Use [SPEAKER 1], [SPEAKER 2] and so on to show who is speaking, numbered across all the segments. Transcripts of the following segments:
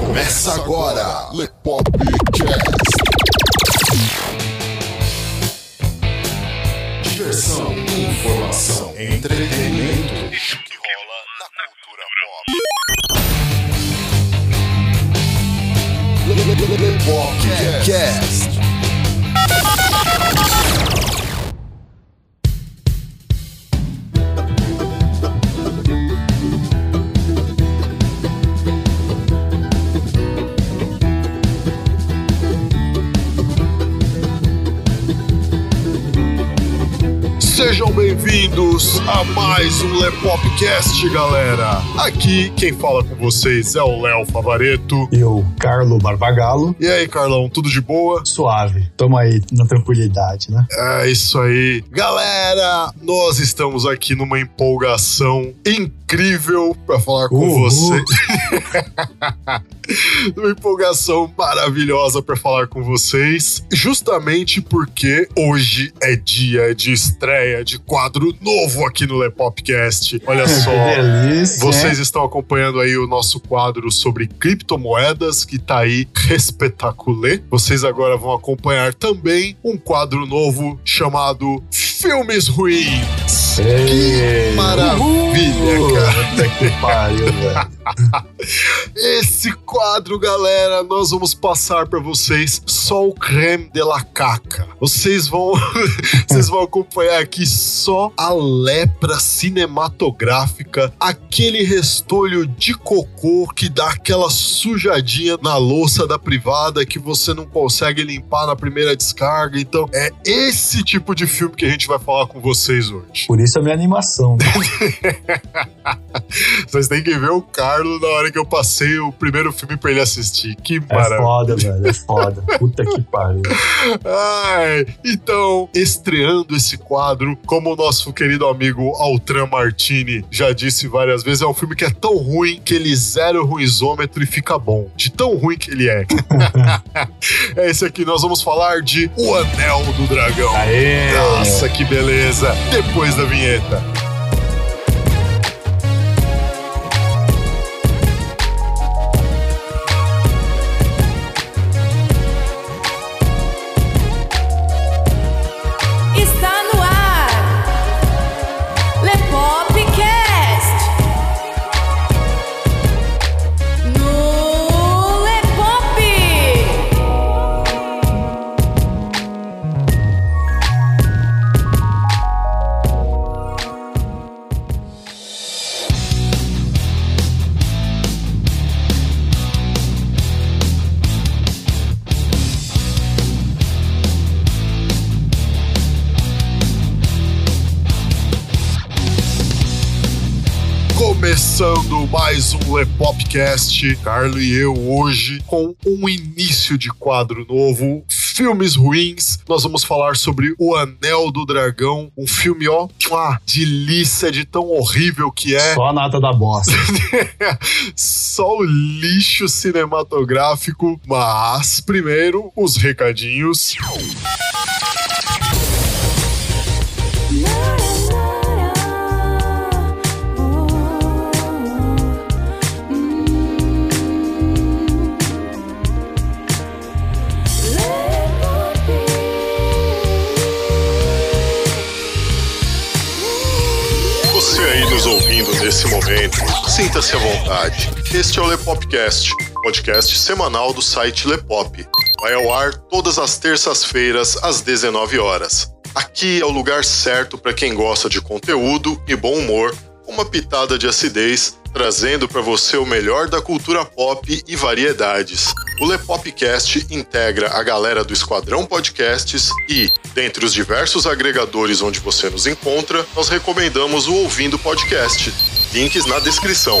[SPEAKER 1] Começa agora, Lepopcast. Diversão, informação, entretenimento. Isso que rola na cultura pop. Lepopcast. Sejam bem-vindos a mais um Lepopcast, galera. Aqui quem fala com vocês é o Léo Favareto.
[SPEAKER 2] Eu, Carlo Barbagalo.
[SPEAKER 1] E aí, Carlão, tudo de boa?
[SPEAKER 2] Suave. Tamo aí na tranquilidade, né?
[SPEAKER 1] É isso aí. Galera, nós estamos aqui numa empolgação incrível para falar com
[SPEAKER 2] Uhul.
[SPEAKER 1] você. Uma empolgação maravilhosa para falar com vocês, justamente porque hoje é dia de estreia de quadro novo aqui no Lepopcast. Olha só.
[SPEAKER 2] Que delícia.
[SPEAKER 1] Vocês estão acompanhando aí o nosso quadro sobre criptomoedas, que tá aí espetaculê. Vocês agora vão acompanhar também um quadro novo chamado Filmes Ruins.
[SPEAKER 2] Ei.
[SPEAKER 1] maravilha,
[SPEAKER 2] Uhul.
[SPEAKER 1] cara.
[SPEAKER 2] Puta que pariu, velho.
[SPEAKER 1] Esse quadro, galera, nós vamos passar pra vocês só o creme de la caca. Vocês vão, vocês vão acompanhar aqui só a lepra cinematográfica, aquele restolho de cocô que dá aquela sujadinha na louça da privada que você não consegue limpar na primeira descarga. Então, é esse tipo de filme que a gente vai falar com vocês hoje.
[SPEAKER 2] Por isso a minha animação. né?
[SPEAKER 1] Vocês têm que ver o Carlos na hora que eu passei o primeiro filme pra ele assistir. Que
[SPEAKER 2] É
[SPEAKER 1] maravilha.
[SPEAKER 2] foda, velho. É foda. Puta que pariu.
[SPEAKER 1] Ai, então, estreando esse quadro, como o nosso querido amigo Altran Martini já disse várias vezes, é um filme que é tão ruim que ele zera o ruizômetro e fica bom. De tão ruim que ele é. é esse aqui, nós vamos falar de O Anel do Dragão.
[SPEAKER 2] Aê!
[SPEAKER 1] Nossa, que beleza! Depois da vinheta.
[SPEAKER 3] Lepopcast,
[SPEAKER 1] Carlo e eu hoje com um início de quadro novo, filmes ruins. Nós vamos falar sobre O Anel do Dragão, um filme ó, uma delícia de tão horrível que é.
[SPEAKER 2] Só a nata da bosta.
[SPEAKER 1] Só o lixo cinematográfico, mas primeiro os recadinhos. Nesse momento, sinta-se à vontade. Este é o Lepopcast, podcast semanal do site Lepop. Vai ao ar todas as terças-feiras às 19 horas. Aqui é o lugar certo para quem gosta de conteúdo e bom humor, uma pitada de acidez, trazendo para você o melhor da cultura pop e variedades. O Lepopcast integra a galera do Esquadrão Podcasts e, dentre os diversos agregadores onde você nos encontra, nós recomendamos o Ouvindo Podcast. Links na descrição.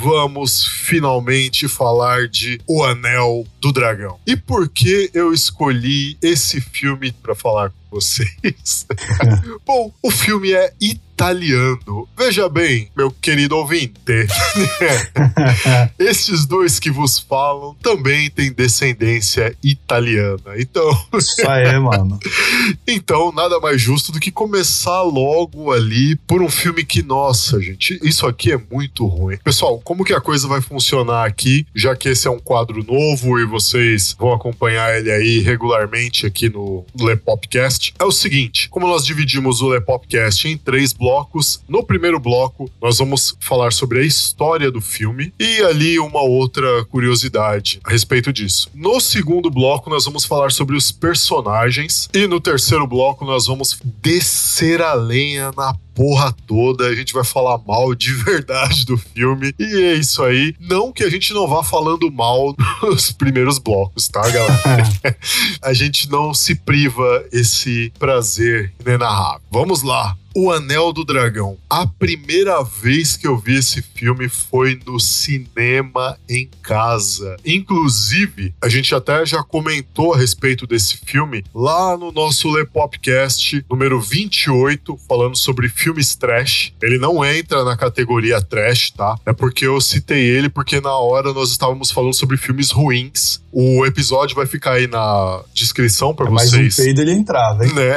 [SPEAKER 1] vamos finalmente falar de O Anel do Dragão. E por que eu escolhi esse filme para falar com vocês? Bom, o filme é italiano. Veja bem, meu querido ouvinte, esses dois que vos falam também têm descendência italiana. Então,
[SPEAKER 2] Isso aí, mano.
[SPEAKER 1] então nada mais justo do que começar logo ali por um filme que, nossa, gente, isso aqui é muito ruim. Pessoal, como que a coisa vai funcionar aqui, já que esse é um quadro novo e vocês vão acompanhar ele aí regularmente aqui no Lepopcast? É o seguinte, como nós dividimos o Lepopcast em três blocos, no primeiro bloco nós vamos falar sobre a história do filme e ali uma outra curiosidade a respeito disso. No segundo bloco nós vamos falar sobre os personagens e no terceiro bloco nós vamos descer a lenha na porra toda, a gente vai falar mal de verdade do filme. E é isso aí. Não que a gente não vá falando mal nos primeiros blocos, tá, galera? a gente não se priva esse prazer inenarrável. Vamos lá. O Anel do Dragão. A primeira vez que eu vi esse filme foi no cinema em casa. Inclusive, a gente até já comentou a respeito desse filme lá no nosso Lepopcast número 28, falando sobre filmes trash. Ele não entra na categoria trash, tá? É porque eu citei ele porque na hora nós estávamos falando sobre filmes ruins. O episódio vai ficar aí na descrição para
[SPEAKER 2] um
[SPEAKER 1] vocês.
[SPEAKER 2] peido ele entrava, hein?
[SPEAKER 1] né?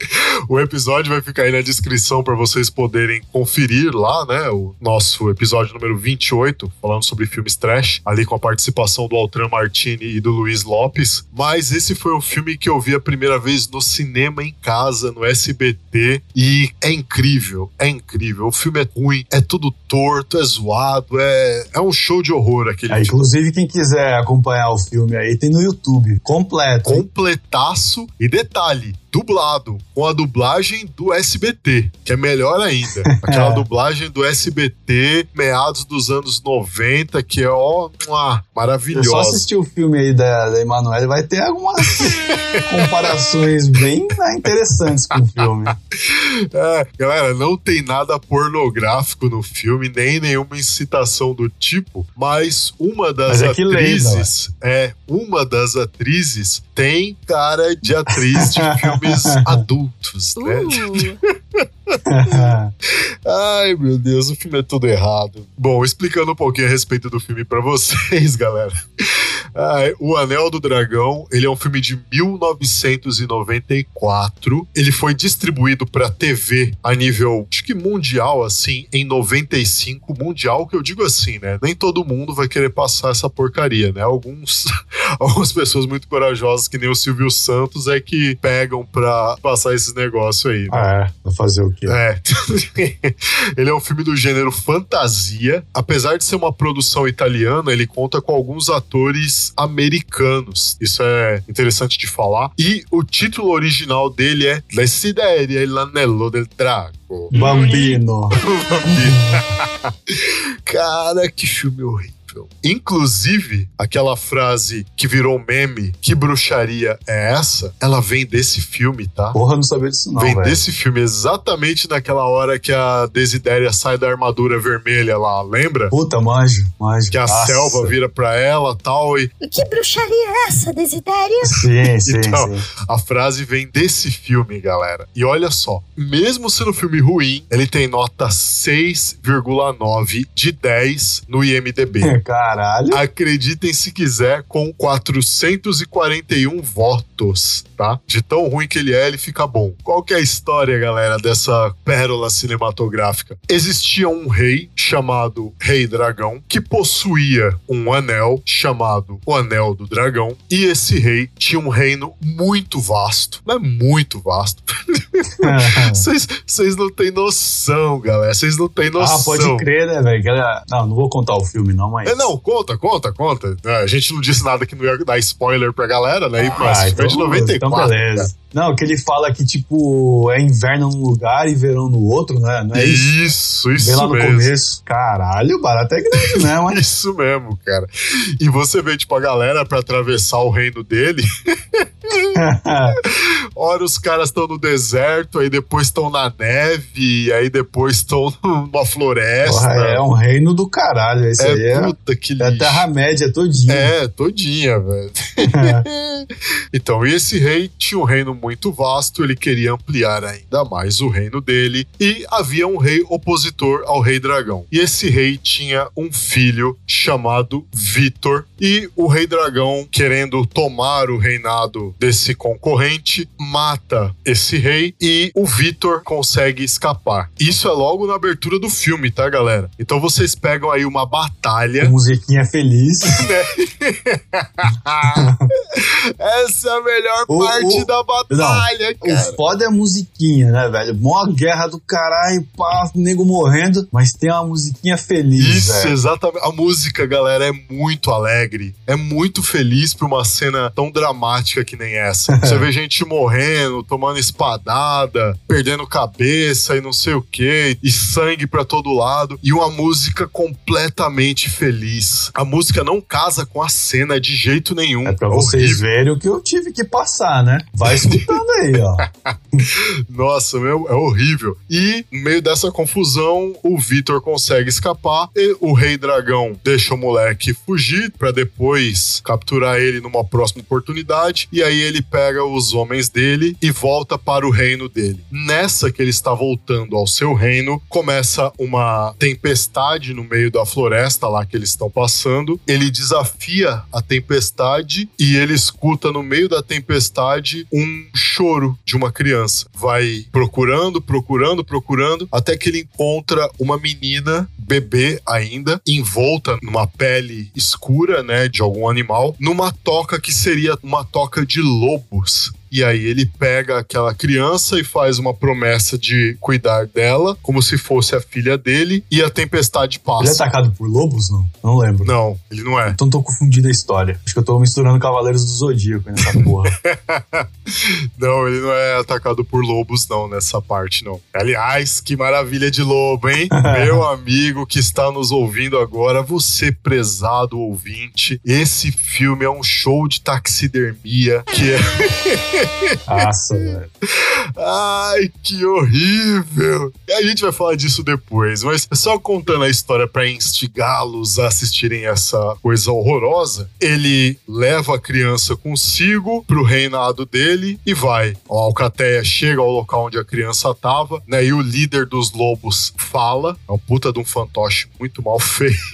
[SPEAKER 1] O episódio vai ficar aí na descrição para vocês poderem conferir lá, né? O nosso episódio número 28, falando sobre filmes trash, ali com a participação do Altran Martini e do Luiz Lopes. Mas esse foi um filme que eu vi a primeira vez no cinema em casa, no SBT, e é incrível, é incrível. O filme é ruim, é tudo torto, é zoado, é, é um show de horror aquele
[SPEAKER 2] É,
[SPEAKER 1] filme.
[SPEAKER 2] inclusive, quem quiser acompanhar o filme aí, tem no YouTube, completo.
[SPEAKER 1] completaço e detalhe, dublado, com a dublagem do SBT, que é melhor ainda. Aquela
[SPEAKER 2] É.
[SPEAKER 1] dublagem do SBT, meados dos anos 90, que é ó, mua,
[SPEAKER 2] Eu só
[SPEAKER 1] maravilhosa.
[SPEAKER 2] assistir o filme aí da, da Emanuele, vai ter algumas comparações bem né, interessantes com o filme.
[SPEAKER 1] É, galera, não tem nada pornográfico no filme, nem nenhuma incitação do tipo, mas uma das
[SPEAKER 2] Mas é
[SPEAKER 1] atrizes, é, uma das atrizes tem cara de atriz de filmes adultos, né?
[SPEAKER 3] Uh,
[SPEAKER 1] Ai, meu Deus, o filme é tudo errado. Bom, explicando um pouquinho a respeito do filme pra vocês, galera. Ai, o Anel do Dragão, ele é um filme de 1994. Ele foi distribuído pra TV a nível, acho que mundial, assim, em 95. Mundial, que eu digo assim, né? Nem todo mundo vai querer passar essa porcaria, né? Alguns, algumas pessoas muito corajosas, que nem o Silvio Santos, é que pegam pra passar esses negócios aí. né?
[SPEAKER 2] Ah, é, fazer o quê?
[SPEAKER 1] É. ele é um filme do gênero fantasia. Apesar de ser uma produção italiana, ele conta com alguns atores americanos. Isso é interessante de falar. E o título original dele é Desideria e l'anello del drago.
[SPEAKER 2] Bambino.
[SPEAKER 1] Cara, que filme horrível. Inclusive, aquela frase que virou meme, que bruxaria é essa? Ela vem desse filme, tá?
[SPEAKER 2] Porra, não sabia disso não,
[SPEAKER 1] Vem
[SPEAKER 2] velho.
[SPEAKER 1] desse filme exatamente naquela hora que a Desidéria sai da armadura vermelha lá, lembra?
[SPEAKER 2] Puta, manjo, manjo.
[SPEAKER 1] Que a
[SPEAKER 2] Nossa.
[SPEAKER 1] selva vira pra ela tal, e
[SPEAKER 3] que bruxaria é essa, Desidério?
[SPEAKER 2] Sim, sim,
[SPEAKER 1] Então,
[SPEAKER 2] sim.
[SPEAKER 1] a frase vem desse filme, galera. E olha só, mesmo sendo um filme ruim, ele tem nota 6,9 de 10 no IMDB.
[SPEAKER 2] Caralho.
[SPEAKER 1] Acreditem se quiser, com 441 votos, tá? De tão ruim que ele é, ele fica bom. Qual que é a história, galera, dessa pérola cinematográfica? Existia um rei chamado Rei Dragão que possuía um anel chamado o Anel do Dragão. E esse rei tinha um reino muito vasto, mas muito vasto. Vocês vocês não têm noção, galera. Vocês não têm noção.
[SPEAKER 2] ah, pode crer, né, velho? Não, não vou contar o filme, não, mas.
[SPEAKER 1] É, não, conta, conta, conta. A gente não disse nada que não ia dar spoiler pra galera, né?
[SPEAKER 2] Ah,
[SPEAKER 1] mas
[SPEAKER 2] então,
[SPEAKER 1] foi de 94.
[SPEAKER 2] então beleza. Não, que ele fala que, tipo, é inverno num lugar e verão no outro, né? Não é isso?
[SPEAKER 1] Isso, isso
[SPEAKER 2] Vem lá no
[SPEAKER 1] mesmo.
[SPEAKER 2] começo. Caralho, o barato é grande mesmo, hein?
[SPEAKER 1] Isso mesmo, cara. E você vê, tipo, a galera pra atravessar o reino dele. Ora, os caras estão no deserto, aí depois estão na neve, aí depois estão numa floresta.
[SPEAKER 2] Porra, é um reino do caralho. Esse aí
[SPEAKER 1] É,
[SPEAKER 2] é,
[SPEAKER 1] puta que
[SPEAKER 2] é a. Terra-média todinha.
[SPEAKER 1] É, todinha, velho. então, e esse rei tinha um reino muito vasto, ele queria ampliar ainda mais o reino dele, e havia um rei opositor ao rei dragão. E esse rei tinha um filho chamado Vitor, e o rei dragão, querendo tomar o reinado desse concorrente, mata esse rei e o Vitor consegue escapar. Isso é logo na abertura do filme, tá, galera? Então vocês pegam aí uma batalha
[SPEAKER 2] musiquinha feliz.
[SPEAKER 1] Essa é a melhor
[SPEAKER 2] O-
[SPEAKER 1] parte
[SPEAKER 2] o-
[SPEAKER 1] da batalha, cara.
[SPEAKER 2] O foda é a musiquinha, né, velho? Mó guerra do caralho, pá, nego morrendo, mas tem uma musiquinha feliz,
[SPEAKER 1] Isso,
[SPEAKER 2] velho.
[SPEAKER 1] exatamente. A música, galera, é muito alegre. É muito feliz pra uma cena tão dramática que nem essa. Você vê gente morrendo, tomando espadada, perdendo cabeça e não sei o que, e sangue pra todo lado, e uma música completamente feliz. A música não casa com a cena de jeito nenhum.
[SPEAKER 2] É pra vocês
[SPEAKER 1] Horrível.
[SPEAKER 2] verem o que eu tive que passar, né? Vai escutando aí, ó.
[SPEAKER 1] Nossa, meu, é horrível. E, no meio dessa confusão, o Vitor consegue escapar e o Rei Dragão deixa o moleque fugir pra depois capturar ele numa próxima oportunidade. E aí ele pega os homens dele e volta para o reino dele. Nessa que ele está voltando ao seu reino, começa uma tempestade no meio da floresta lá que eles estão passando. Ele desafia a tempestade e ele escuta no meio da tempestade um choro de uma criança. Vai procurando, procurando, procurando, até que ele encontra uma menina, bebê ainda, envolta numa pele escura, né, de algum animal, numa toca que seria uma toca de lobos. E aí ele pega aquela criança e faz uma promessa de cuidar dela, como se fosse a filha dele, e a tempestade
[SPEAKER 2] Ele é
[SPEAKER 1] passa.
[SPEAKER 2] atacado por lobos, não? Não lembro.
[SPEAKER 1] Não, ele não é.
[SPEAKER 2] Então tô confundindo a história. Acho que eu tô misturando Cavaleiros do Zodíaco nessa porra.
[SPEAKER 1] Não, ele não é atacado por lobos, não, nessa parte, não. Aliás, que maravilha de lobo, hein? Meu amigo que está nos ouvindo agora, você prezado ouvinte, esse filme é um show de taxidermia que é.
[SPEAKER 2] Nossa, velho.
[SPEAKER 1] Ai, que horrível! E a gente vai falar disso depois, mas só contando a história para instigá-los a assistirem essa coisa horrorosa, ele leva a criança consigo pro reinado dele e vai. A Alcateia chega ao local onde a criança tava, né? E o líder dos lobos fala. É um puta de um fantoche muito mal feito.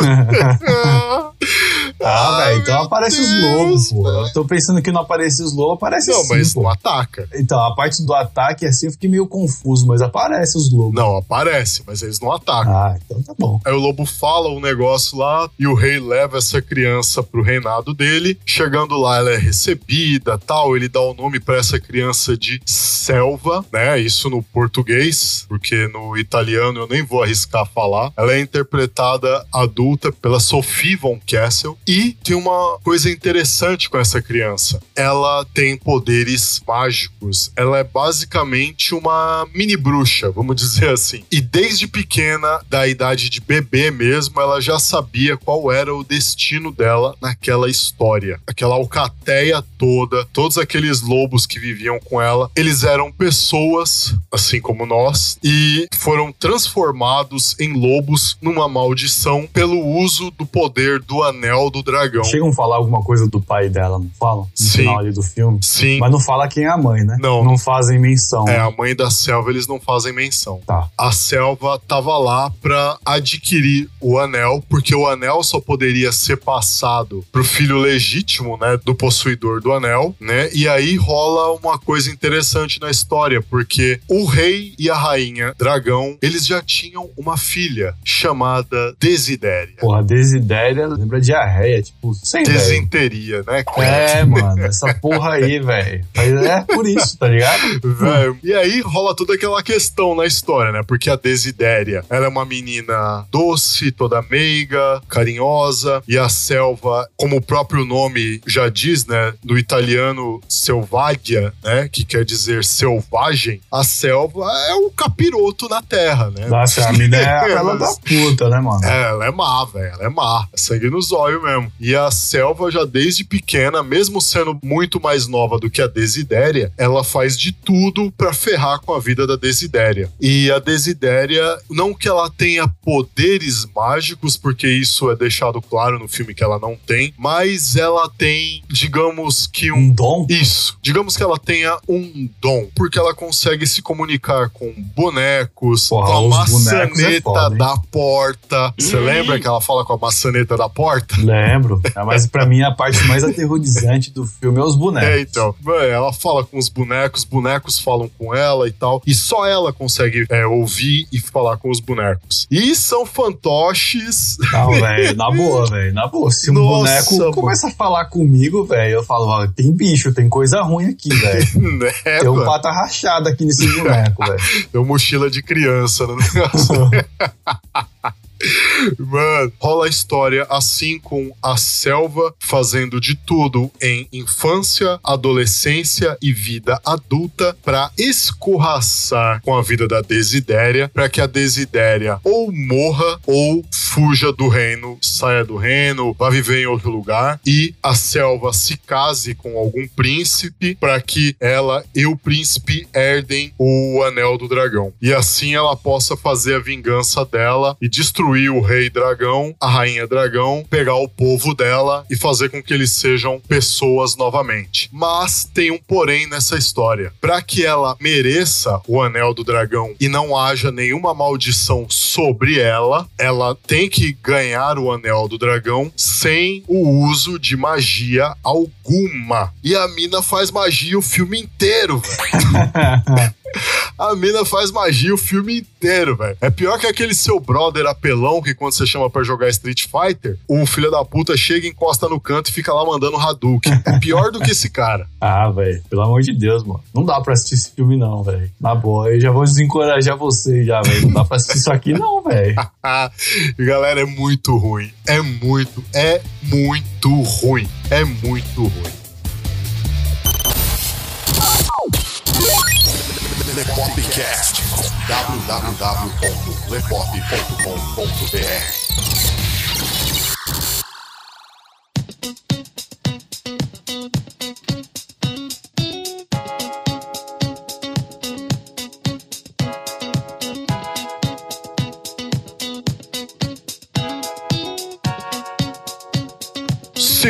[SPEAKER 2] Ah,
[SPEAKER 1] Ai,
[SPEAKER 2] velho, então aparece os
[SPEAKER 1] Deus,
[SPEAKER 2] lobos, pô. Eu tô pensando que não aparece os lobos, aparece
[SPEAKER 1] Não,
[SPEAKER 2] sim,
[SPEAKER 1] mas
[SPEAKER 2] pô.
[SPEAKER 1] não ataca.
[SPEAKER 2] Então, a parte do ataque, assim, eu fiquei meio confuso, mas aparece os lobos.
[SPEAKER 1] Não, aparece, mas eles não atacam.
[SPEAKER 2] Ah, então tá bom.
[SPEAKER 1] Aí o lobo fala um negócio lá e o rei leva essa criança pro reinado dele. Chegando lá, ela é recebida, tal. Ele dá o nome pra essa criança de Selva, né? Isso no português, porque no italiano eu nem vou arriscar falar. Ela é interpretada adulta pela Sophie von Kessel e tem uma coisa interessante com essa criança. Ela tem poderes mágicos. Ela é basicamente uma mini bruxa, vamos dizer assim. E desde pequena, da idade de bebê mesmo, ela já sabia qual era o destino dela naquela história. Aquela alcateia toda, todos aqueles lobos que viviam com ela, eles eram pessoas, assim como nós, e foram transformados em lobos numa maldição pelo uso do poder do anel do dragão.
[SPEAKER 2] Chegam a falar alguma coisa do pai dela, não falam? No
[SPEAKER 1] Sim.
[SPEAKER 2] final ali do filme.
[SPEAKER 1] Sim.
[SPEAKER 2] Mas não fala quem é a mãe, né?
[SPEAKER 1] Não.
[SPEAKER 2] Não fazem menção.
[SPEAKER 1] É, a mãe da selva eles não fazem menção.
[SPEAKER 2] Tá.
[SPEAKER 1] A selva tava lá pra adquirir o anel, porque o anel só poderia ser passado pro filho legítimo, né, do possuidor do anel, né? E aí rola uma coisa interessante na história, porque o rei e a rainha dragão, eles já tinham uma filha chamada Desidéria.
[SPEAKER 2] Porra, Desidéria lembra diarreia, tipo, sem.
[SPEAKER 1] Desinteria, né? cara?
[SPEAKER 2] É, mano, essa porra aí, velho. Mas é por isso, tá ligado?
[SPEAKER 1] Velho. E aí rola toda aquela questão na história, né? Porque a Desidéria, ela é uma menina doce, toda meiga, carinhosa, e a selva, como o próprio nome já diz, né? No italiano, selvagia, né? Que quer dizer selvagem. A selva é o capiroto na terra, né?
[SPEAKER 2] Nossa, a mina é a da puta, né, mano?
[SPEAKER 1] É, ela é má, velho. Ela é má. É sangue no zóio mesmo. E a Selva, já desde pequena, mesmo sendo muito mais nova do que a Desidéria, ela faz de tudo pra ferrar com a vida da Desidéria. E a Desidéria, não que ela tenha poderes mágicos, porque isso é deixado claro no filme que ela não tem, mas ela tem, digamos que um.
[SPEAKER 2] Um dom?
[SPEAKER 1] Isso. Digamos que ela tenha um dom, porque ela consegue se comunicar com bonecos,
[SPEAKER 2] Porra,
[SPEAKER 1] com a
[SPEAKER 2] é
[SPEAKER 1] maçaneta
[SPEAKER 2] foda, hein?
[SPEAKER 1] da porta. Você lembra que ela fala com a maçaneta da porta?
[SPEAKER 2] Lembro. É, Mas pra mim a parte mais aterrorizante do filme é os bonecos.
[SPEAKER 1] É, então. Ela fala com os bonecos, bonecos falam com ela e tal. E só ela consegue é, ouvir e falar com os bonecos. E são fantoches.
[SPEAKER 2] Não, velho, na boa, velho. Na boa. Se um
[SPEAKER 1] Nossa,
[SPEAKER 2] boneco
[SPEAKER 1] mano.
[SPEAKER 2] começa a falar comigo, velho, eu falo, ó, tem bicho, tem coisa ruim aqui, velho.
[SPEAKER 1] né,
[SPEAKER 2] Tem um
[SPEAKER 1] mano?
[SPEAKER 2] pata rachada aqui nesse boneco, velho.
[SPEAKER 1] Tem uma mochila de criança no negócio. Mano, rola a história assim com a selva fazendo de tudo em infância, adolescência e vida adulta pra escorraçar com a vida da Desidéria, pra que a Desidéria ou morra ou fuja do reino, saia do reino, vá viver em outro lugar e a selva se case com algum príncipe pra que ela e o príncipe herdem o anel do dragão. E assim ela possa fazer a vingança dela e destruir o rei dragão, a rainha dragão, pegar o povo dela e fazer com que eles sejam pessoas novamente. Mas tem um porém nessa história. Para que ela mereça o anel do dragão e não haja nenhuma maldição sobre ela, ela tem que ganhar o anel do dragão sem o uso de magia alguma. E a mina faz magia o filme inteiro, velho. A mina faz magia o filme inteiro, velho. É pior que aquele seu brother apelão que quando você chama pra jogar Street Fighter, o filho da puta chega, encosta no canto e fica lá mandando Hadouken. É pior do que esse cara.
[SPEAKER 2] Ah, velho, pelo amor de Deus, mano. Não dá pra assistir esse filme, não, velho. Na boa, eu já vou desencorajar você já, velho. Não dá pra assistir isso aqui, não, velho.
[SPEAKER 1] Galera, é muito ruim. É muito, é muito ruim. É muito ruim.
[SPEAKER 4] Lepopcast. www.lepop.com.br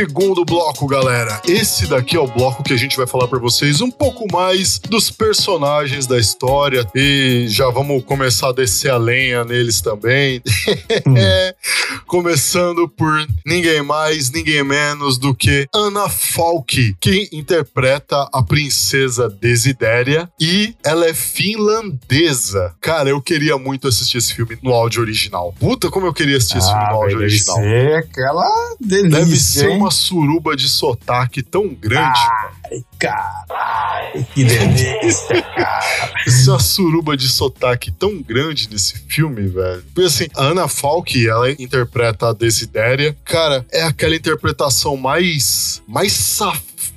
[SPEAKER 1] Segundo bloco, galera. Esse daqui é o bloco que a gente vai falar pra vocês um pouco mais dos personagens da história e já vamos começar a descer a lenha neles também. É, Começando por ninguém mais, ninguém menos do que Ana Falk, que interpreta a princesa Desidéria e ela é finlandesa. Cara, eu queria muito assistir esse filme no áudio original. Puta, como eu queria assistir esse filme
[SPEAKER 2] Ah,
[SPEAKER 1] no áudio
[SPEAKER 2] velho, deve
[SPEAKER 1] original.
[SPEAKER 2] ser aquela delícia,
[SPEAKER 1] Deve ser
[SPEAKER 2] hein?
[SPEAKER 1] uma suruba de sotaque tão grande.
[SPEAKER 2] Ai, caralho, que delícia, cara.
[SPEAKER 1] Uma suruba de sotaque tão grande nesse filme, velho. Porque assim, a Ana Falk, ela interpreta a Desidéria. Cara, é aquela interpretação mais. mais safada,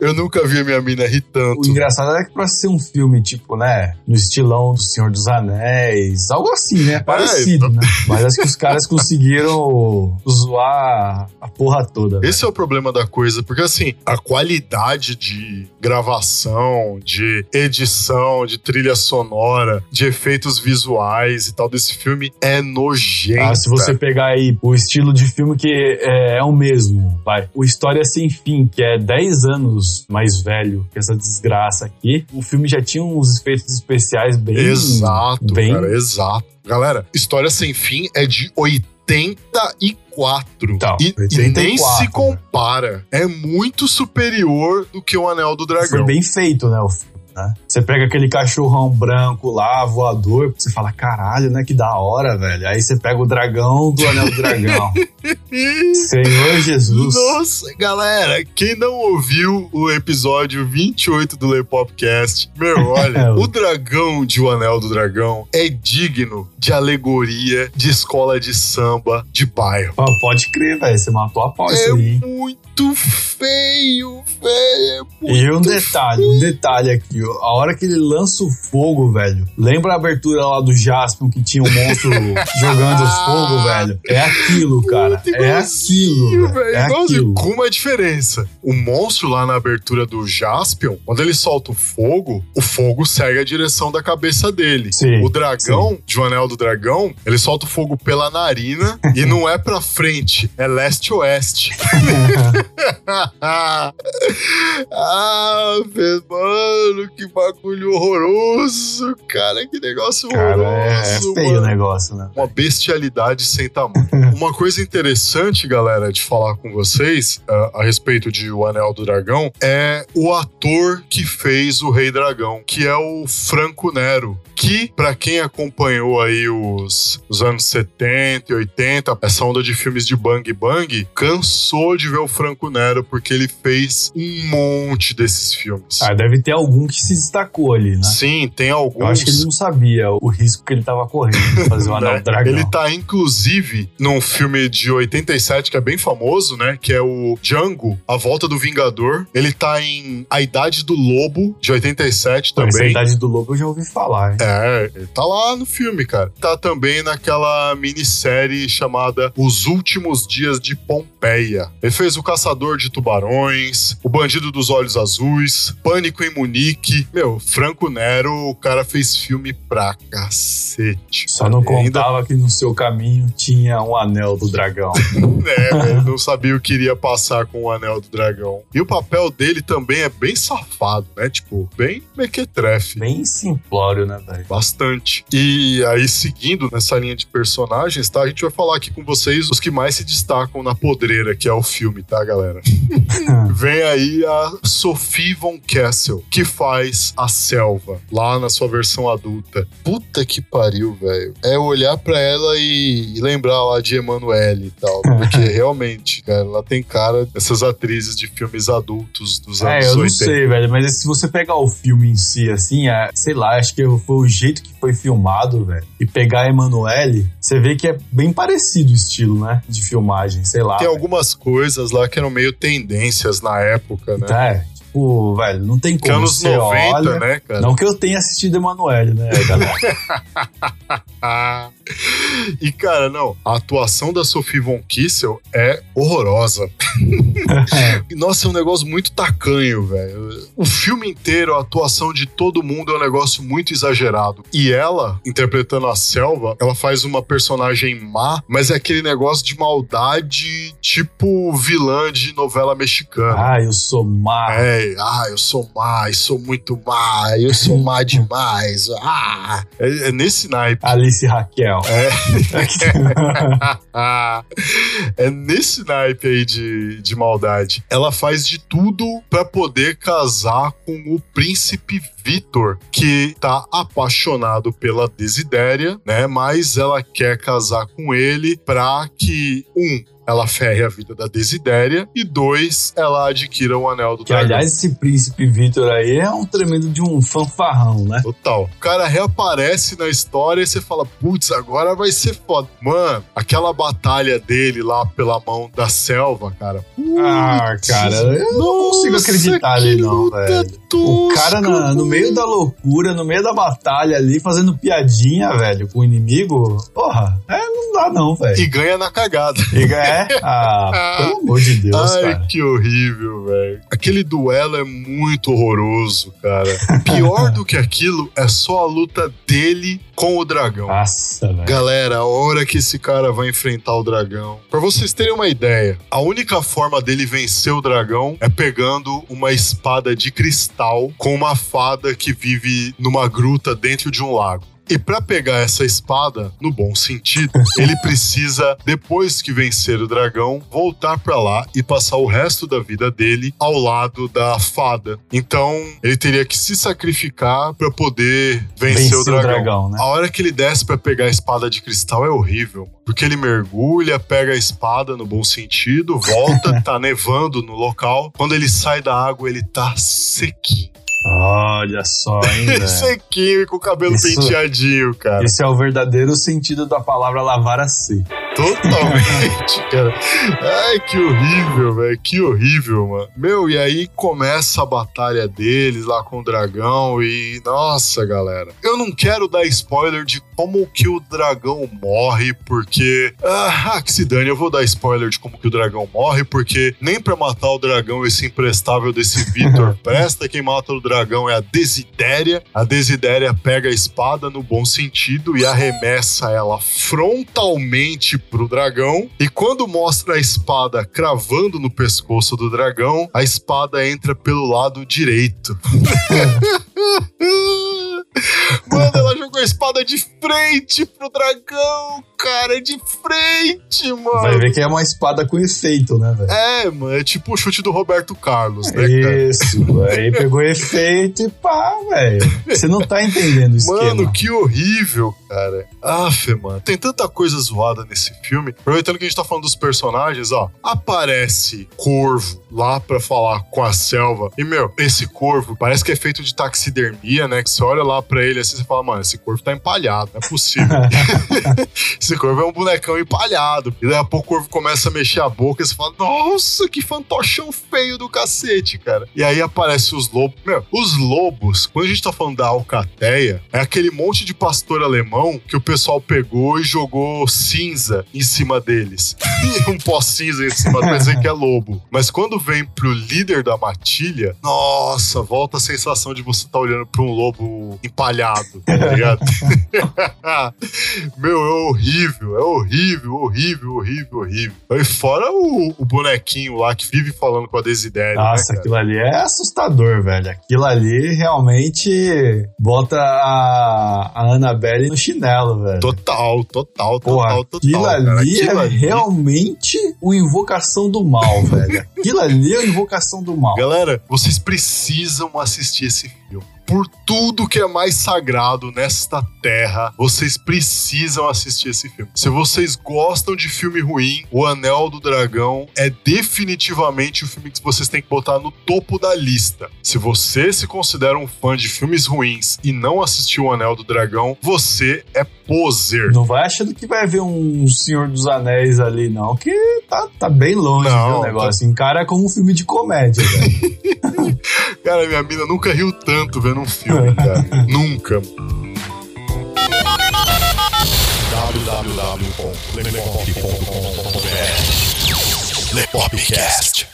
[SPEAKER 1] eu nunca vi a minha mina rir
[SPEAKER 2] O
[SPEAKER 1] tanto.
[SPEAKER 2] engraçado é que pra ser um filme, tipo, né, no estilão do Senhor dos Anéis, algo assim, né? Parecido,
[SPEAKER 1] então-
[SPEAKER 2] né? Mas acho que os caras conseguiram zoar a porra toda. né?
[SPEAKER 1] Esse é o problema da coisa, porque assim, a qualidade de gravação, de edição, de trilha sonora, de efeitos visuais e tal desse filme é nojenta.
[SPEAKER 2] Ah, se você pegar aí o estilo de filme que é, é o mesmo, vai. O História Sem Fim, que é 10 anos mais velho que essa desgraça aqui, o filme já tinha uns efeitos especiais bem.
[SPEAKER 1] Exato,
[SPEAKER 2] bem
[SPEAKER 1] cara, exato. Galera, História Sem Fim é de 84.
[SPEAKER 2] Então,
[SPEAKER 1] e, e nem
[SPEAKER 2] 84,
[SPEAKER 1] se compara. É muito superior do que o Anel do
[SPEAKER 2] Foi
[SPEAKER 1] Dragão.
[SPEAKER 2] bem feito, né? O filme. Né? Você pega aquele cachorrão branco lá, voador, você fala, caralho, né? Que da hora, velho. Aí você pega o dragão do Anel do Dragão. Senhor Jesus.
[SPEAKER 1] Nossa, galera, quem não ouviu o episódio 28 do Lepopcast, meu, olha, o dragão de O Anel do Dragão é digno de alegoria de escola de samba de bairro.
[SPEAKER 2] Pô, pode crer, velho. Você matou a pau
[SPEAKER 1] É
[SPEAKER 2] isso aí.
[SPEAKER 1] muito feio, velho. É
[SPEAKER 2] E um
[SPEAKER 1] muito
[SPEAKER 2] detalhe, um detalhe aqui, ó. a hora que ele lança o fogo, velho, lembra a abertura lá do Jaspion que tinha um monstro jogando os fogo, velho? É aquilo, cara.
[SPEAKER 1] Muito
[SPEAKER 2] É aquilo, velho. É aquilo.
[SPEAKER 1] Com uma diferença. O monstro lá na abertura do Jaspion, quando ele solta o fogo, o fogo segue a direção da cabeça dele.
[SPEAKER 2] Sim,
[SPEAKER 1] o dragão, de O Anel do Dragão, ele solta o fogo pela narina e não é pra frente, é leste-oeste. ah, mano, que bagulho horroroso, cara, que negócio
[SPEAKER 2] Cara,
[SPEAKER 1] horroroso.
[SPEAKER 2] é, é feio
[SPEAKER 1] mano
[SPEAKER 2] o negócio, né?
[SPEAKER 1] uma bestialidade sem tamanho. uma coisa interessante, galera, de falar com vocês ah, a respeito de O Anel do Dragão é o ator que fez o Rei Dragão, que é o Franco Nero. Que, pra quem acompanhou aí os, os anos 70 e 80, essa onda de filmes de Bang Bang, cansou de ver o Franco Nero porque ele fez um monte desses filmes.
[SPEAKER 2] Ah, deve ter algum que se destacou ali, né?
[SPEAKER 1] Sim, tem alguns.
[SPEAKER 2] Eu acho que ele não sabia o risco que ele tava correndo de fazer o Anel
[SPEAKER 1] né?
[SPEAKER 2] Dragão.
[SPEAKER 1] Ele tá, inclusive, num filme de 87 que é bem famoso, né? Que é o Django, A Volta do Vingador. Ele tá em A Idade do Lobo, de 87
[SPEAKER 2] Pô, Essa
[SPEAKER 1] também.
[SPEAKER 2] idade do lobo eu já ouvi falar, hein?
[SPEAKER 1] É, ele tá lá no filme, cara. Tá também naquela minissérie chamada Os Últimos Dias de Pompeia. Ele fez O Caçador de Tubarões, O Bandido dos Olhos Azuis, Pânico em Munique. Meu, Franco Nero, o cara fez filme pra cacete.
[SPEAKER 2] Só não
[SPEAKER 1] E ainda
[SPEAKER 2] contava que no seu caminho tinha um Anel do Dragão.
[SPEAKER 1] É, ele não sabia o que iria passar com o Anel do Dragão. E o papel dele também é bem safado, né? Tipo, bem mequetrefe.
[SPEAKER 2] Bem simplório, né, velho?
[SPEAKER 1] Bastante. E aí, seguindo nessa linha de personagens, tá? A gente vai falar aqui com vocês os que mais se destacam na podreira, que é o filme, tá, galera? Vem aí a Sophie Von Kessel, que faz a selva, lá na sua versão adulta. Puta que pariu, velho. É olhar pra ela e, e lembrar lá de Emanuele e tal. Porque realmente, cara, ela tem cara dessas atrizes de filmes adultos dos
[SPEAKER 2] É,
[SPEAKER 1] anos
[SPEAKER 2] eu não
[SPEAKER 1] 80.
[SPEAKER 2] sei, velho, mas se você pegar o filme em si, assim, é, sei lá, acho que foi o jeito que foi filmado, velho, e pegar a Emanuele, você vê que é bem parecido o estilo, né, de filmagem, sei lá.
[SPEAKER 1] Tem
[SPEAKER 2] velho.
[SPEAKER 1] algumas coisas lá que eram meio tendências na época, né?
[SPEAKER 2] É, tipo, velho, não tem
[SPEAKER 1] Que
[SPEAKER 2] como
[SPEAKER 1] anos
[SPEAKER 2] você
[SPEAKER 1] 90,
[SPEAKER 2] olha...
[SPEAKER 1] né, cara?
[SPEAKER 2] Não que eu tenha assistido Emanuele, né, galera?
[SPEAKER 1] E, cara, não, a atuação da Sophie Von Kissel é horrorosa. Nossa, é um negócio muito tacanho, velho. O filme inteiro, a atuação de todo mundo é um negócio muito exagerado. E ela, interpretando a selva, ela faz uma personagem má, mas é aquele negócio de maldade tipo vilã de novela mexicana.
[SPEAKER 2] ah, eu sou má.
[SPEAKER 1] É, ah, eu sou má, eu sou muito má, eu sou má demais. Ah, é, é nesse naipe.
[SPEAKER 2] Alice Raquel.
[SPEAKER 1] É. é nesse naipe aí de, de maldade. Ela faz de tudo pra poder casar com o príncipe Vitor, que tá apaixonado pela Desidéria, né? Mas ela quer casar com ele pra que, um, ela ferre a vida da Desidéria e dois, ela adquira o anel do
[SPEAKER 2] Que,
[SPEAKER 1] dragão.
[SPEAKER 2] aliás, esse príncipe Vitor aí é um tremendo de um fanfarrão, né?
[SPEAKER 1] Total. O cara reaparece na história e você fala, putz, agora vai ser foda. Mano, aquela batalha dele lá pela mão da selva, cara.
[SPEAKER 2] Ah,
[SPEAKER 1] putz,
[SPEAKER 2] cara, eu não consigo acreditar ali, não, velho. O cara na- no meio da loucura, no meio da batalha ali, fazendo piadinha, velho, com o inimigo. Porra, é, não dá não, velho.
[SPEAKER 1] E ganha na cagada.
[SPEAKER 2] E É? Ah, pelo amor de Deus,
[SPEAKER 1] Ai,
[SPEAKER 2] cara.
[SPEAKER 1] que horrível, velho. Aquele duelo é muito horroroso, cara. Pior do que aquilo é só a luta dele com o dragão.
[SPEAKER 2] Nossa, velho.
[SPEAKER 1] Galera, a hora que esse cara vai enfrentar o dragão. Pra vocês terem uma ideia, a única forma dele vencer o dragão é pegando uma espada de cristal com uma fada que vive numa gruta dentro de um lago. E pra pegar essa espada, no bom sentido, ele precisa, depois que vencer o dragão, voltar pra lá e passar o resto da vida dele ao lado da fada. Então, ele teria que se sacrificar pra poder vencer
[SPEAKER 2] Vencer
[SPEAKER 1] o
[SPEAKER 2] o
[SPEAKER 1] dragão.
[SPEAKER 2] dragão, né?
[SPEAKER 1] A hora que ele desce pra pegar a espada de cristal é horrível, porque ele mergulha, pega a espada no bom sentido, volta, tá nevando no local. Quando ele sai da água, ele tá sequinho.
[SPEAKER 2] Olha só, hein,
[SPEAKER 1] sequinho e com o cabelo
[SPEAKER 2] Isso-
[SPEAKER 1] penteadinho, cara.
[SPEAKER 2] Esse é o verdadeiro sentido da palavra lavar a si.
[SPEAKER 1] Totalmente, cara. Ai, que horrível, velho. Que horrível, mano. Meu, e aí começa a batalha deles lá com o dragão e. Nossa, galera. Eu não quero dar spoiler de como que o dragão morre, porque. Ah, que se dane, eu vou dar spoiler de como que o dragão morre, porque nem pra matar o dragão esse imprestável desse Vitor presta. Quem mata o dragão é a Desidéria. A Desidéria pega a espada no bom sentido e arremessa ela frontalmente pro dragão. E quando mostra a espada cravando no pescoço do dragão, a espada entra pelo lado direito. Mano, ela jogou a espada de frente pro dragão, cara, de frente, mano.
[SPEAKER 2] Vai ver que é uma espada com efeito, né, velho?
[SPEAKER 1] É, mano, é tipo o chute do Roberto Carlos, né, cara?
[SPEAKER 2] Isso, aí pegou efeito e pá, velho. Você não tá entendendo o esquema.
[SPEAKER 1] Mano, que horrível, cara. Aff, mano. Tem tanta coisa zoada nesse filme. Aproveitando que a gente tá falando dos personagens, ó. Aparece Corvo lá pra falar com a selva. E, meu, esse corvo parece que é feito de taxidermia, né? Que você olha lá pra ele assim e fala, mano, esse corvo tá empalhado, não é possível. esse corvo é um bonecão empalhado. E daí a pouco o corvo começa a mexer a boca e você fala, nossa, que fantochão feio do cacete, cara. E aí aparece os lobos. Meu, os lobos, quando a gente tá falando da alcateia, é aquele monte de pastor alemão que o pessoal pegou e jogou cinza em cima deles. Um pó cinza em cima pra dizer que é lobo. Mas quando vem pro líder da matilha, nossa, volta a sensação de você tá olhando pra um lobo empalhado, tá ligado? Meu, é horrível, é horrível, horrível, horrível, horrível. E fora o, o bonequinho lá que vive falando com a Desidéria,
[SPEAKER 2] Nossa,
[SPEAKER 1] né, cara?
[SPEAKER 2] aquilo ali é assustador, velho. Aquilo ali realmente bota a, a Annabelle no chinelo, velho.
[SPEAKER 1] Total, total,
[SPEAKER 2] Porra,
[SPEAKER 1] total, total.
[SPEAKER 2] aquilo
[SPEAKER 1] cara.
[SPEAKER 2] ali
[SPEAKER 1] Aquilo
[SPEAKER 2] é
[SPEAKER 1] ali-
[SPEAKER 2] realmente uma invocação do mal, velho. Aquilo ali é uma invocação do mal.
[SPEAKER 1] Galera, vocês precisam assistir esse filme. Por tudo que é mais sagrado nesta terra, vocês precisam assistir esse filme. Se vocês gostam de filme ruim, O Anel do Dragão é definitivamente o filme que vocês têm que botar no topo da lista. Se você se considera um fã de filmes ruins e não assistiu O Anel do Dragão, você é poser.
[SPEAKER 2] Não vai achando que vai ver um Senhor dos Anéis ali, não, que tá, tá bem longe
[SPEAKER 1] Não,
[SPEAKER 2] viu, o negócio. Encara como um filme de comédia, velho.
[SPEAKER 1] Cara, minha mina nunca riu tanto vendo um filme, cara. nunca.
[SPEAKER 4] www.lepop.com.br Lepopcast.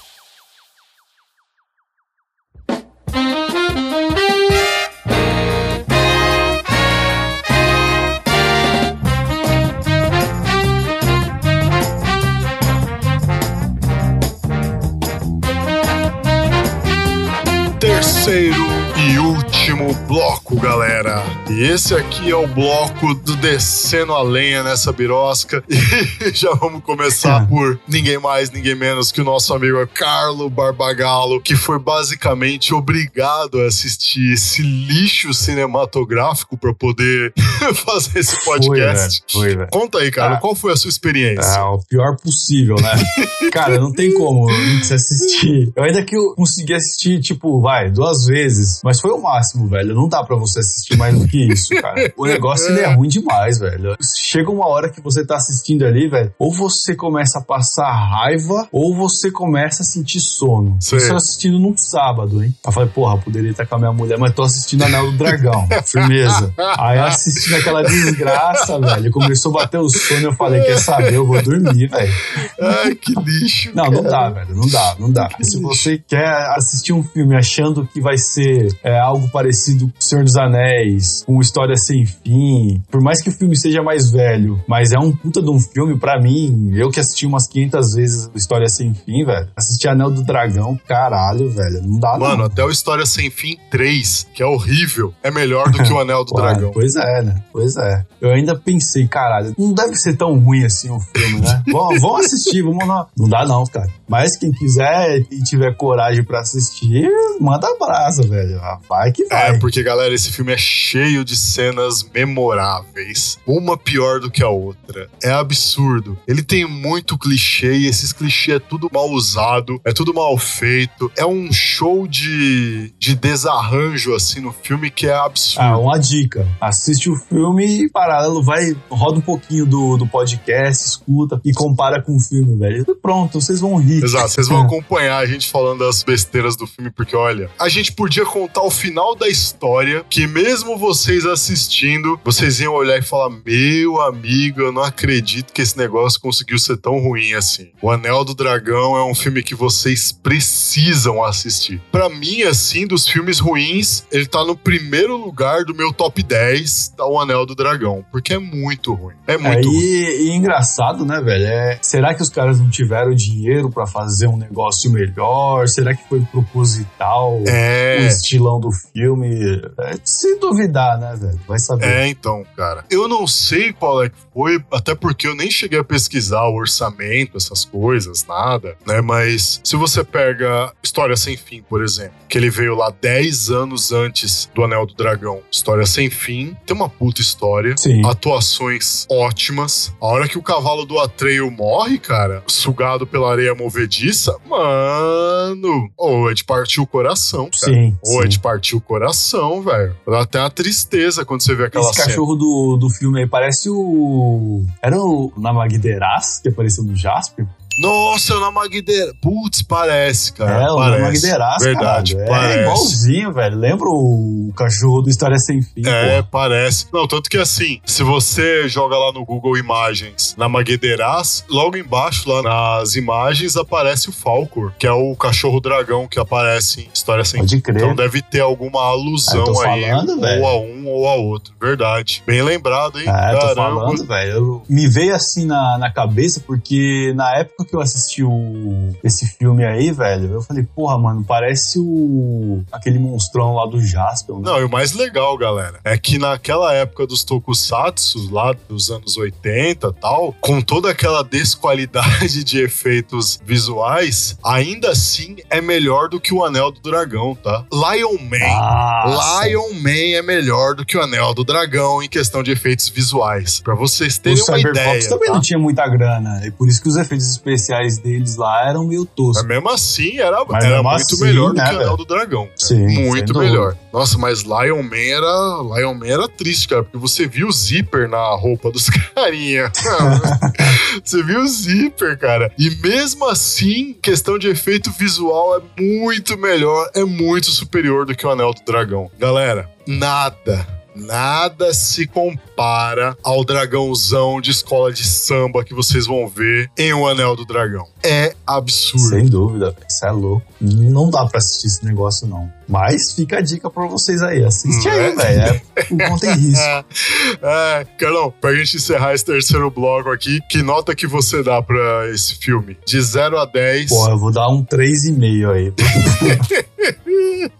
[SPEAKER 1] E esse aqui é o bloco do descendo a lenha nessa birosca. E já vamos começar por ninguém mais, ninguém menos que o nosso amigo Carlo Barbagallo, que foi basicamente obrigado a assistir esse lixo cinematográfico para poder fazer esse
[SPEAKER 2] Foi,
[SPEAKER 1] podcast.
[SPEAKER 2] Foi, velho.
[SPEAKER 1] Conta aí, cara,
[SPEAKER 2] Ah.
[SPEAKER 1] qual foi a sua experiência?
[SPEAKER 2] É, o pior possível, né? Cara, não tem como você assistir. Eu ainda que eu consegui assistir, tipo, vai, duas vezes. Mas foi o máximo, velho. Não dá pra você assistir mais do que isso, cara. O negócio, ele é ruim demais, velho. Chega uma hora que você tá assistindo ali, velho, ou você começa a passar raiva, ou você começa a sentir sono.
[SPEAKER 1] Sei.
[SPEAKER 2] Isso assistindo num sábado, hein? Eu falei, porra, poderia estar com a minha mulher, mas tô assistindo Anel do Dragão. Firmeza. Aí assistindo aquela desgraça, velho. Começou a bater o sono, eu falei, quer saber? Eu vou dormir, velho.
[SPEAKER 1] Ai, que lixo.
[SPEAKER 2] Não, não dá, velho. Não dá, não dá. Se você quer assistir um filme achando que vai ser é algo parecido com O Senhor dos Anéis, com História Sem Fim. Por mais que o filme seja mais velho, mas é um puta de um filme, pra mim, eu que assisti umas 500 vezes História Sem Fim, velho. Assisti Anel do Dragão, caralho, velho. Não dá
[SPEAKER 1] Mano,
[SPEAKER 2] não.
[SPEAKER 1] até o História Sem Fim 3, que é horrível, é melhor do que o Anel do
[SPEAKER 2] Ué,
[SPEAKER 1] Dragão.
[SPEAKER 2] Pois é, né? Pois é. Eu ainda pensei, caralho, não deve ser tão ruim assim o filme, né? vamos, vamos assistir, vamos lá. Não dá não, cara. Mas quem quiser e tiver coragem pra assistir, manda brasa, velho. Ah, Vai que vai.
[SPEAKER 1] É, porque, galera, esse filme é cheio de cenas memoráveis. Uma pior do que a outra. É absurdo. Ele tem muito clichê e esses clichês é tudo mal usado, é tudo mal feito. É um show de, de desarranjo, assim, no filme que é absurdo.
[SPEAKER 2] Ah, uma dica. Assiste o filme e paralelo, vai, roda um pouquinho do, do podcast, escuta e compara com o filme, velho. E pronto, vocês vão rir.
[SPEAKER 1] Exato, vocês vão acompanhar a gente falando das besteiras do filme, porque olha, a gente podia contar o final da história, que mesmo vocês assistindo, vocês iam olhar e falar: Meu amigo, eu não acredito que esse negócio conseguiu ser tão ruim assim. O Anel do Dragão é um filme que vocês precisam assistir. Pra mim, assim, dos filmes ruins, ele tá no primeiro lugar do meu top 10, tá o Anel do Dragão, porque é muito ruim. É
[SPEAKER 2] É,
[SPEAKER 1] muito ruim.
[SPEAKER 2] e, e engraçado, né, velho? É, será que os caras não tiveram dinheiro pra fazer um negócio melhor? Será que foi proposital? O
[SPEAKER 1] É.
[SPEAKER 2] estilão do filme? É, se duvidar, né, velho? Vai saber.
[SPEAKER 1] É, então, cara. Eu não sei qual é que foi, até porque eu nem cheguei a pesquisar o orçamento, essas coisas, nada, né? Mas se você pega História Sem Fim, por exemplo, que ele veio lá 10 anos antes do Anel do Dragão, História Sem Fim, tem uma puta história.
[SPEAKER 2] Sim.
[SPEAKER 1] Atuações ótimas. A hora que o cavalo do Atreio morre, cara, sugado pela areia movediça, mano, ou é de partir o coração, cara.
[SPEAKER 2] Sim.
[SPEAKER 1] Ou é de partir o coração, velho. Dá até uma tristeza quando você vê aquela
[SPEAKER 2] Esse
[SPEAKER 1] cena.
[SPEAKER 2] cachorro do, do filme aí parece o. Era o Namagderaz que apareceu no Jasper?
[SPEAKER 1] Nossa, é o Namagdeira. Putz, parece, cara.
[SPEAKER 2] é, o
[SPEAKER 1] parece.
[SPEAKER 2] Namagderaz,
[SPEAKER 1] Verdade,
[SPEAKER 2] caralho.
[SPEAKER 1] parece.
[SPEAKER 2] É igualzinho, velho. Lembra o cachorro do História Sem Fim?
[SPEAKER 1] É,
[SPEAKER 2] pô?
[SPEAKER 1] parece. Não, tanto que assim, se você joga lá no Google Imagens na Maguedeiras, logo embaixo, lá nas imagens, aparece o Falcor, que é o cachorro dragão que aparece em História Sem
[SPEAKER 2] Pode crer.
[SPEAKER 1] Então deve ter alguma
[SPEAKER 2] Ah,
[SPEAKER 1] alusão
[SPEAKER 2] tô
[SPEAKER 1] aí,
[SPEAKER 2] falando, velho.
[SPEAKER 1] ou a um ou a outro. Verdade. Bem lembrado, hein?
[SPEAKER 2] É, tô
[SPEAKER 1] Caramba.
[SPEAKER 2] falando, velho. Me veio assim na, na cabeça, porque na época que eu assisti o, esse filme aí, velho, eu falei, porra, mano, parece o. aquele monstrão lá do Jasper. né?
[SPEAKER 1] Não, e o mais legal, galera, é que naquela época dos tokusatsu, lá dos anos 80 e tal, com toda aquela desqualidade de efeitos visuais, ainda assim é melhor do que o Anel do Dragão, tá? Lion Man.
[SPEAKER 2] Nossa.
[SPEAKER 1] Lion Man é melhor do que o Anel do Dragão em questão de efeitos visuais. Pra vocês
[SPEAKER 2] O
[SPEAKER 1] terem uma
[SPEAKER 2] Cyberfox
[SPEAKER 1] ideia.
[SPEAKER 2] também
[SPEAKER 1] tá?
[SPEAKER 2] não tinha muita grana. E por isso que os efeitos especiais deles lá eram meio toscos.
[SPEAKER 1] Mas mesmo assim, era,
[SPEAKER 2] Mas
[SPEAKER 1] era
[SPEAKER 2] mesmo
[SPEAKER 1] muito
[SPEAKER 2] assim,
[SPEAKER 1] melhor do
[SPEAKER 2] né,
[SPEAKER 1] que o Anel do Dragão. cara.
[SPEAKER 2] Sim,
[SPEAKER 1] Muito
[SPEAKER 2] dúvida.
[SPEAKER 1] melhor. Nossa, mas Lion Man era. Lion Man era triste, cara, porque você viu o zíper na roupa dos carinha. você viu o zíper, cara. E mesmo assim, questão de efeito visual é muito melhor, é muito superior do que o Anel do Dragão. Galera, nada. Nada se compara ao dragãozão de escola de samba que vocês vão ver em O Anel do Dragão. É absurdo.
[SPEAKER 2] Sem dúvida. Isso é louco. Não dá pra assistir esse negócio, não. Mas fica a dica pra vocês aí. Assiste
[SPEAKER 1] Não
[SPEAKER 2] aí,
[SPEAKER 1] é?
[SPEAKER 2] velho. É conta e risco.
[SPEAKER 1] É, Carlão, pra gente encerrar esse terceiro bloco aqui, que nota que você dá pra esse filme? De 0 a 10.
[SPEAKER 2] Pô, eu vou dar um 3,5 aí.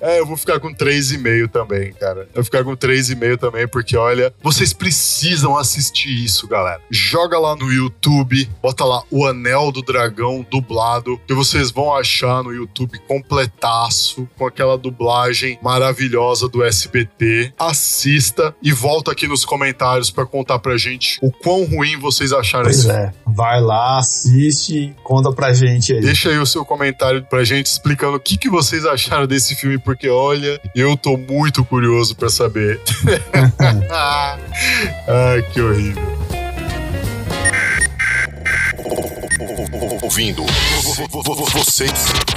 [SPEAKER 1] É, eu vou ficar com 3,5 também, cara. Eu vou ficar com 3,5 também, porque olha, vocês precisam assistir isso, galera. Joga lá no YouTube, bota lá O Anel do Dragão dublado, que vocês vão achar no YouTube completaço, com aquela dublagem maravilhosa do SBT. Assista e volta aqui nos comentários pra contar pra gente o quão ruim vocês acharam
[SPEAKER 2] Pois
[SPEAKER 1] esse filme.
[SPEAKER 2] é. Vai lá, assiste conta pra gente aí.
[SPEAKER 1] Deixa aí o seu comentário pra gente explicando o que, que vocês acharam desse filme, porque olha, eu tô muito curioso pra saber. Ai, que horrível.
[SPEAKER 4] Ouvindo. Você,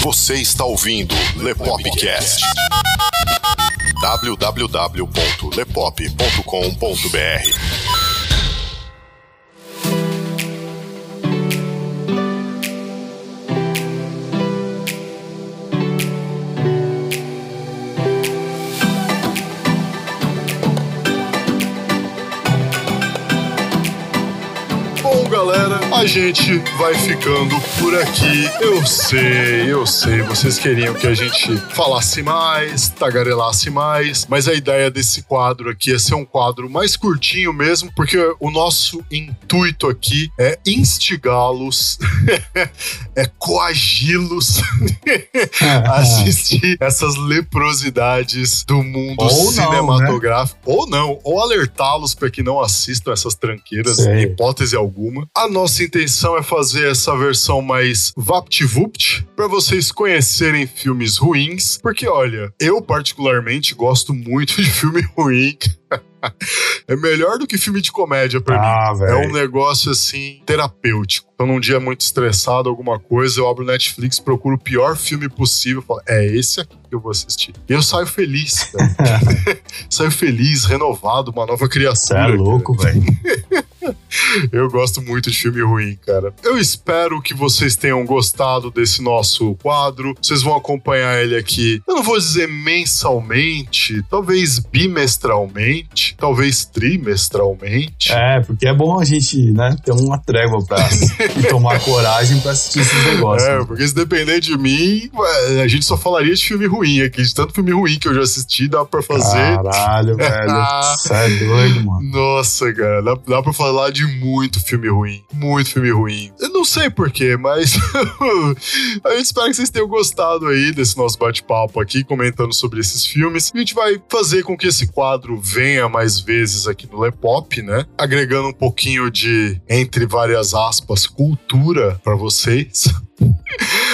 [SPEAKER 4] você está ouvindo Lepopcast. www.lepop.com.br
[SPEAKER 1] galera, a gente vai ficando por aqui. Eu sei, eu sei, vocês queriam que a gente falasse mais, tagarelasse mais, mas a ideia desse quadro aqui é ser um quadro mais curtinho mesmo, porque o nosso intuito aqui é instigá-los, é coagi-los a assistir essas leprosidades do mundo
[SPEAKER 2] Ou não,
[SPEAKER 1] cinematográfico. Ou não, ou alertá-los para que não assistam essas tranqueiras, hipótese alguma. A nossa intenção é fazer essa versão mais vapt-vupt para vocês conhecerem filmes ruins, porque olha, eu particularmente gosto muito de filme ruim. É melhor do que filme de comédia pra mim.
[SPEAKER 2] Ah,
[SPEAKER 1] É um negócio assim terapêutico. Então, num dia muito estressado, alguma coisa, eu abro o Netflix, procuro o pior filme possível, falo, é esse aqui que eu vou assistir. E eu saio feliz, saio feliz, renovado, uma nova
[SPEAKER 2] Você
[SPEAKER 1] criatura.
[SPEAKER 2] é louco, velho.
[SPEAKER 1] Eu gosto muito de filme ruim, cara. Eu espero que vocês tenham gostado desse nosso quadro. Vocês vão acompanhar ele aqui. Eu não vou dizer mensalmente, talvez bimestralmente, talvez trimestralmente.
[SPEAKER 2] É, porque é bom a gente, né, ter uma trégua pra e tomar coragem pra assistir esses negócios.
[SPEAKER 1] É, porque se depender de mim, a gente só falaria de filme ruim aqui. De tanto filme ruim que eu já assisti, dá pra fazer.
[SPEAKER 2] Caralho, velho. É doido, mano.
[SPEAKER 1] Nossa, cara, dá, dá pra falar de muito filme ruim. Muito filme ruim. Eu não sei porquê, mas a gente espera que vocês tenham gostado aí desse nosso bate-papo aqui, comentando sobre esses filmes. A gente vai fazer com que esse quadro venha mais vezes aqui no Lepop, né? Agregando um pouquinho de, entre várias aspas, cultura pra vocês.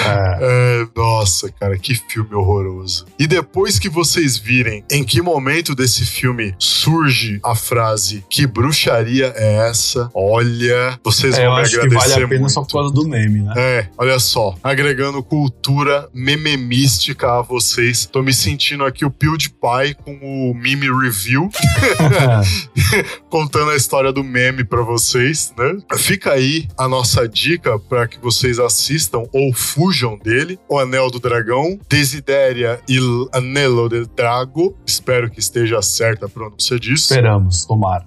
[SPEAKER 2] É.
[SPEAKER 1] É, nossa, cara, que filme horroroso. E depois que vocês virem em que momento desse filme surge a frase que bruxaria é essa, olha, vocês
[SPEAKER 2] É,
[SPEAKER 1] vão me
[SPEAKER 2] acho que
[SPEAKER 1] agradecer
[SPEAKER 2] vale a pena
[SPEAKER 1] muito.
[SPEAKER 2] só por causa do meme, né?
[SPEAKER 1] É, olha só, agregando cultura mememística a vocês. Tô me sentindo aqui o PewDiePie com o meme review, contando a história do meme pra vocês, né? Fica aí a nossa dica para que vocês assistam ou fujam dele, O Anel do Dragão, Desideria il Anello del Drago. Espero que esteja certa a pronúncia disso.
[SPEAKER 2] Esperamos, tomara.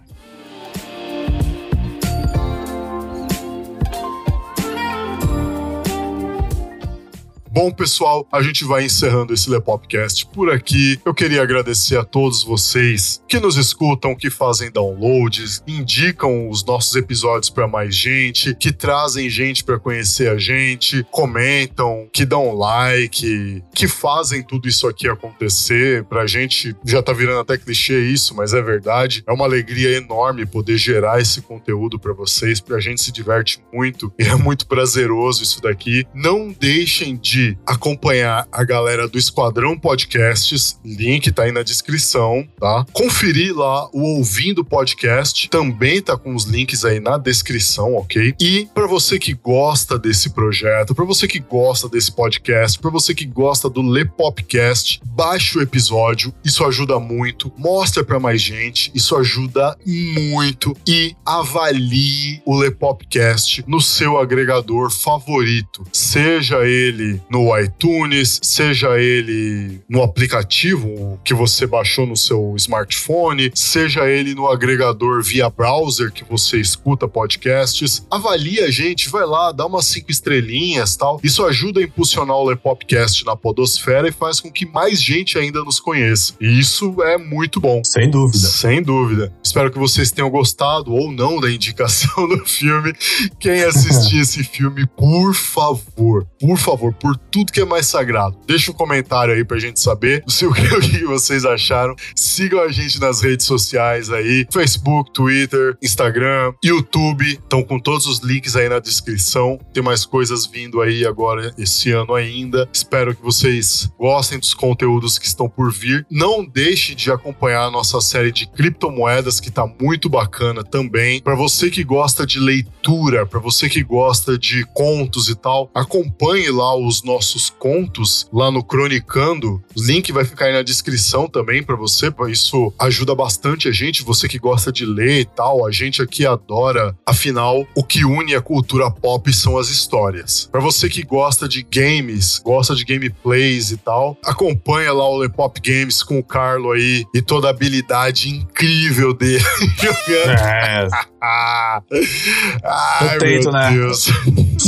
[SPEAKER 1] Bom, pessoal, a gente vai encerrando esse Lepopcast por aqui. Eu queria agradecer a todos vocês que nos escutam, que fazem downloads, indicam os nossos episódios para mais gente, que trazem gente para conhecer a gente, comentam, que dão like, que fazem tudo isso aqui acontecer. Pra gente já tá virando até clichê isso, mas é verdade. É uma alegria enorme poder gerar esse conteúdo para vocês, porque a gente se diverte muito e é muito prazeroso isso daqui. Não deixem de acompanhar a galera do Esquadrão Podcasts, link tá aí na descrição, tá? Conferir lá o Ouvindo Podcast, também tá com os links aí na descrição, ok? E para você que gosta desse projeto, para você que gosta desse podcast, para você que gosta do Lepopcast, baixe o episódio, isso ajuda muito, mostra para mais gente, isso ajuda muito e avalie o Lepopcast no seu agregador favorito, seja ele no iTunes, seja ele no aplicativo que você baixou no seu smartphone, seja ele no agregador via browser que você escuta podcasts. Avalie a gente, vai lá, dá umas cinco estrelinhas tal. Isso ajuda a impulsionar o Lepopcast na podosfera e faz com que mais gente ainda nos conheça. E isso é muito bom.
[SPEAKER 2] Sem dúvida.
[SPEAKER 1] Sem dúvida. Espero que vocês tenham gostado ou não da indicação do filme. Quem assistir esse filme, por favor, por favor, por tudo que é mais sagrado, deixa um comentário aí pra gente saber se o que, vocês acharam. Sigam a gente nas redes sociais aí: Facebook, Twitter, Instagram, YouTube. Estão com todos os links aí na descrição. Tem mais coisas vindo aí agora esse ano ainda. Espero que vocês gostem dos conteúdos que estão por vir. Não deixe de acompanhar a nossa série de criptomoedas que tá muito bacana também. Para você que gosta de leitura, para você que gosta de contos e tal, acompanhe lá os nossos contos lá no Cronicando. O link vai ficar aí na descrição também para você. Isso ajuda bastante a gente, você que gosta de ler e tal. A gente aqui adora. Afinal, o que une a cultura pop são as histórias. Para você que gosta de games, gosta de gameplays e tal, acompanha lá o Lepop Games com o Carlo aí e toda a habilidade incrível dele jogando.
[SPEAKER 2] É, Eu tento,
[SPEAKER 1] meu
[SPEAKER 2] né?
[SPEAKER 1] Deus.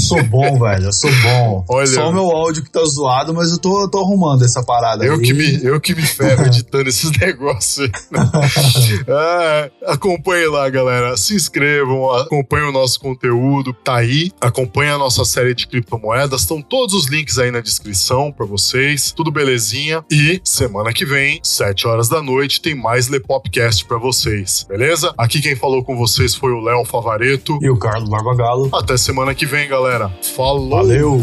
[SPEAKER 2] Sou bom, velho. Eu sou bom.
[SPEAKER 1] Olha-
[SPEAKER 2] Só o meu áudio que tá zoado, mas eu tô, eu tô arrumando essa parada.
[SPEAKER 1] Eu
[SPEAKER 2] aí.
[SPEAKER 1] que, me, eu que me ferro editando esses negócios. aí. Ah, acompanhe lá, galera. Se inscrevam, acompanhem o nosso conteúdo. Tá aí. Acompanhe a nossa série de criptomoedas. Estão todos os links aí na descrição pra vocês. Tudo belezinha. E semana que vem, 7 horas da noite, tem mais Lepopcast pra vocês. Beleza? Aqui quem falou com vocês foi o Léo Favareto.
[SPEAKER 2] E o Carlos Barbagalo.
[SPEAKER 1] Até semana que vem, galera. Falou!
[SPEAKER 2] Valeu!